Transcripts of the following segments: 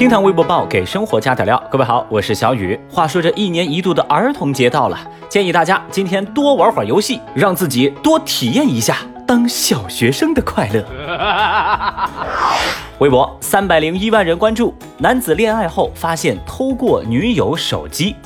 听堂微博报给生活加点料，各位好，我是小雨。话说这一年一度的儿童节到了，建议大家今天多玩会儿游戏，让自己多体验一下当小学生的快乐。微博三百零一万人关注，男子恋爱后发现偷过女友手机。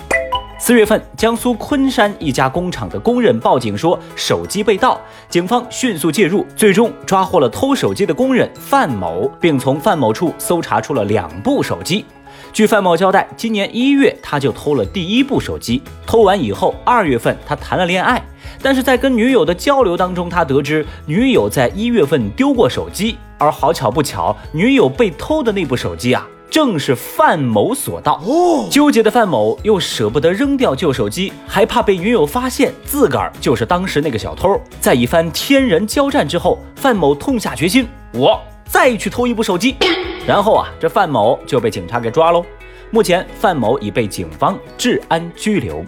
四月份，江苏昆山一家工厂的工人报警说手机被盗，警方迅速介入，最终抓获了偷手机的工人范某，并从范某处搜查出了两部手机。据范某交代，今年一月他就偷了第一部手机，偷完以后，二月份他谈了恋爱，但是在跟女友的交流当中，他得知女友在一月份丢过手机，而好巧不巧，女友被偷的那部手机啊。正是范某所盗，纠结的范某又舍不得扔掉旧手机，还怕被女友发现自个儿就是当时那个小偷。在一番天人交战之后，范某痛下决心，我再去偷一部手机。然后啊，这范某就被警察给抓喽。目前，范某已被警方治安拘留。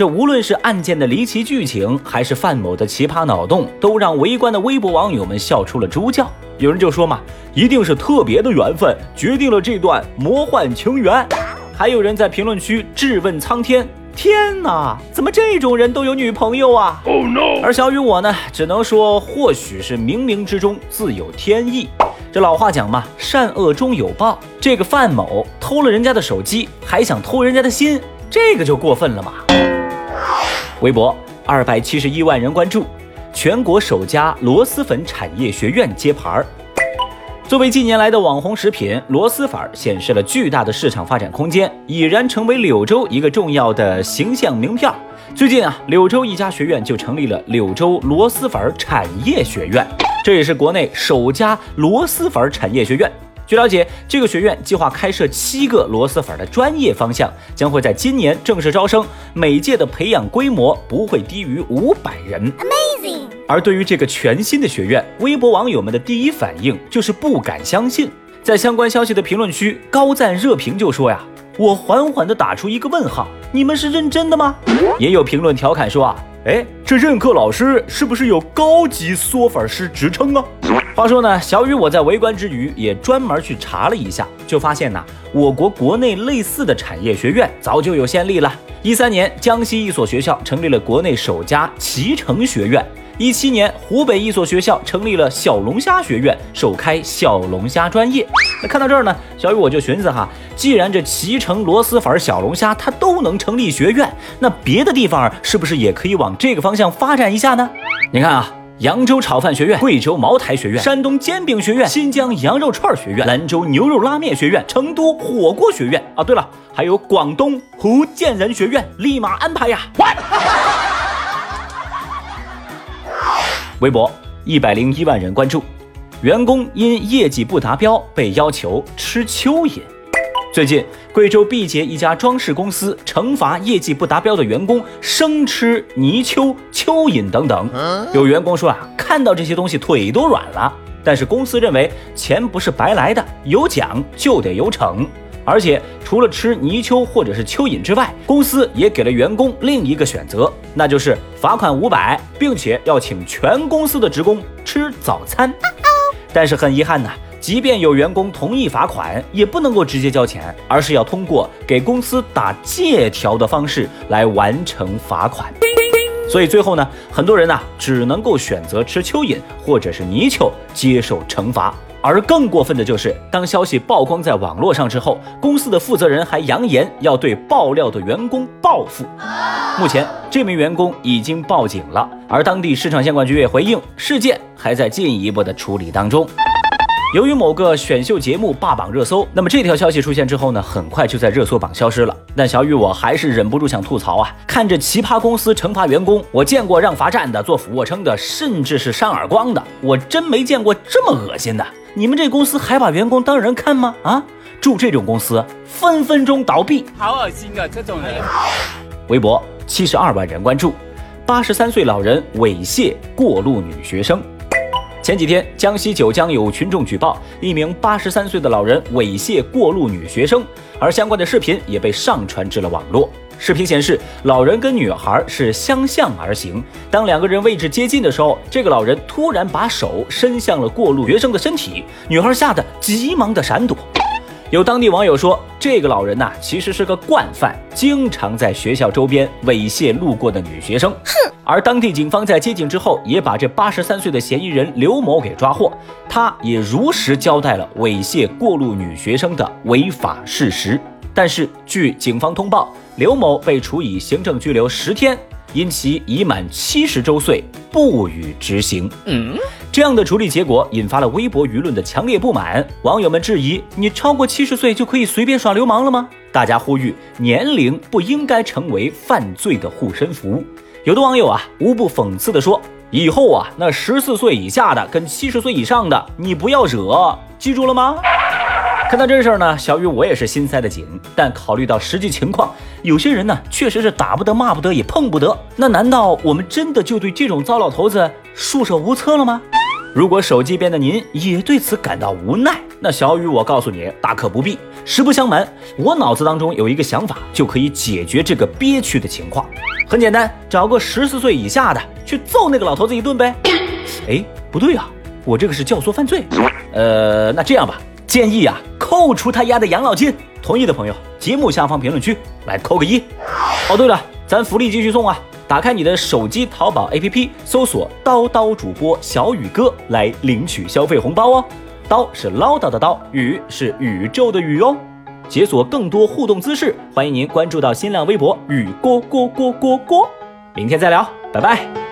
这无论是案件的离奇剧情，还是范某的奇葩脑洞，都让围观的微博网友们笑出了猪叫。有人就说嘛，一定是特别的缘分决定了这段魔幻情缘。还有人在评论区质问苍天：天哪，怎么这种人都有女朋友啊？Oh no！而小雨我呢，只能说或许是冥冥之中自有天意。这老话讲嘛，善恶终有报。这个范某偷了人家的手机，还想偷人家的心，这个就过分了嘛。微博二百七十一万人关注，全国首家螺蛳粉产业学院揭牌儿。作为近年来的网红食品，螺蛳粉显示了巨大的市场发展空间，已然成为柳州一个重要的形象名片。最近啊，柳州一家学院就成立了柳州螺蛳粉产业学院，这也是国内首家螺蛳粉产业学院。据了解，这个学院计划开设七个螺蛳粉的专业方向，将会在今年正式招生。每届的培养规模不会低于五百人。Amazing！而对于这个全新的学院，微博网友们的第一反应就是不敢相信。在相关消息的评论区，高赞热评就说呀：“我缓缓地打出一个问号，你们是认真的吗？”也有评论调侃说啊：“哎，这任课老师是不是有高级嗦粉师职称啊？”话说呢，小雨我在围观之余也专门去查了一下，就发现呢，我国国内类似的产业学院早就有先例了。一三年，江西一所学校成立了国内首家脐橙学院；一七年，湖北一所学校成立了小龙虾学院，首开小龙虾专业。那看到这儿呢，小雨我就寻思哈，既然这脐橙、螺蛳粉、小龙虾它都能成立学院，那别的地方是不是也可以往这个方向发展一下呢？你看啊。扬州炒饭学院、贵州茅台学院、山东煎饼学院、新疆羊肉串学院、兰州牛肉拉面学院、成都火锅学院啊！对了，还有广东福建人学院，立马安排呀！微博一百零一万人关注，员工因业绩不达标被要求吃蚯蚓。最近，贵州毕节一家装饰公司惩罚业绩不达标的员工生吃泥鳅、蚯蚓等等。有员工说啊，看到这些东西腿都软了。但是公司认为钱不是白来的，有奖就得有惩。而且除了吃泥鳅或者是蚯蚓之外，公司也给了员工另一个选择，那就是罚款五百，并且要请全公司的职工吃早餐。但是很遗憾呐。即便有员工同意罚款，也不能够直接交钱，而是要通过给公司打借条的方式来完成罚款。所以最后呢，很多人呢只能够选择吃蚯蚓或者是泥鳅接受惩罚。而更过分的就是，当消息曝光在网络上之后，公司的负责人还扬言要对爆料的员工报复。目前，这名员工已经报警了，而当地市场监管局也回应，事件还在进一步的处理当中。由于某个选秀节目霸榜热搜，那么这条消息出现之后呢，很快就在热搜榜消失了。但小雨我还是忍不住想吐槽啊！看着奇葩公司惩罚员工，我见过让罚站的、做俯卧撑的，甚至是扇耳光的，我真没见过这么恶心的。你们这公司还把员工当人看吗？啊！住这种公司分分钟倒闭！好恶心啊，这种人！微博七十二万人关注，八十三岁老人猥亵过路女学生。前几天，江西九江有群众举报一名八十三岁的老人猥亵过路女学生，而相关的视频也被上传至了网络。视频显示，老人跟女孩是相向而行，当两个人位置接近的时候，这个老人突然把手伸向了过路学生的身体，女孩吓得急忙的闪躲。有当地网友说，这个老人呐，其实是个惯犯，经常在学校周边猥亵路过的女学生。哼！而当地警方在接警之后，也把这八十三岁的嫌疑人刘某给抓获，他也如实交代了猥亵过路女学生的违法事实。但是，据警方通报，刘某被处以行政拘留十天。因其已满七十周岁，不予执行。嗯，这样的处理结果引发了微博舆论的强烈不满。网友们质疑：你超过七十岁就可以随便耍流氓了吗？大家呼吁：年龄不应该成为犯罪的护身符。有的网友啊，无不讽刺地说：以后啊，那十四岁以下的跟七十岁以上的，你不要惹，记住了吗？看到这事儿呢，小雨我也是心塞的紧。但考虑到实际情况，有些人呢确实是打不得、骂不得、也碰不得。那难道我们真的就对这种糟老头子束手无策了吗？如果手机边的您也对此感到无奈，那小雨我告诉你，大可不必。实不相瞒，我脑子当中有一个想法，就可以解决这个憋屈的情况。很简单，找个十四岁以下的去揍那个老头子一顿呗。哎，不对啊，我这个是教唆犯罪。呃，那这样吧，建议啊。扣除他丫的养老金，同意的朋友，节目下方评论区来扣个一。哦，对了，咱福利继续送啊！打开你的手机淘宝 APP，搜索“刀刀主播小宇哥”来领取消费红包哦。刀是唠叨的刀宇是宇宙的宇哦。解锁更多互动姿势，欢迎您关注到新浪微博宇锅锅锅锅锅。明天再聊，拜拜。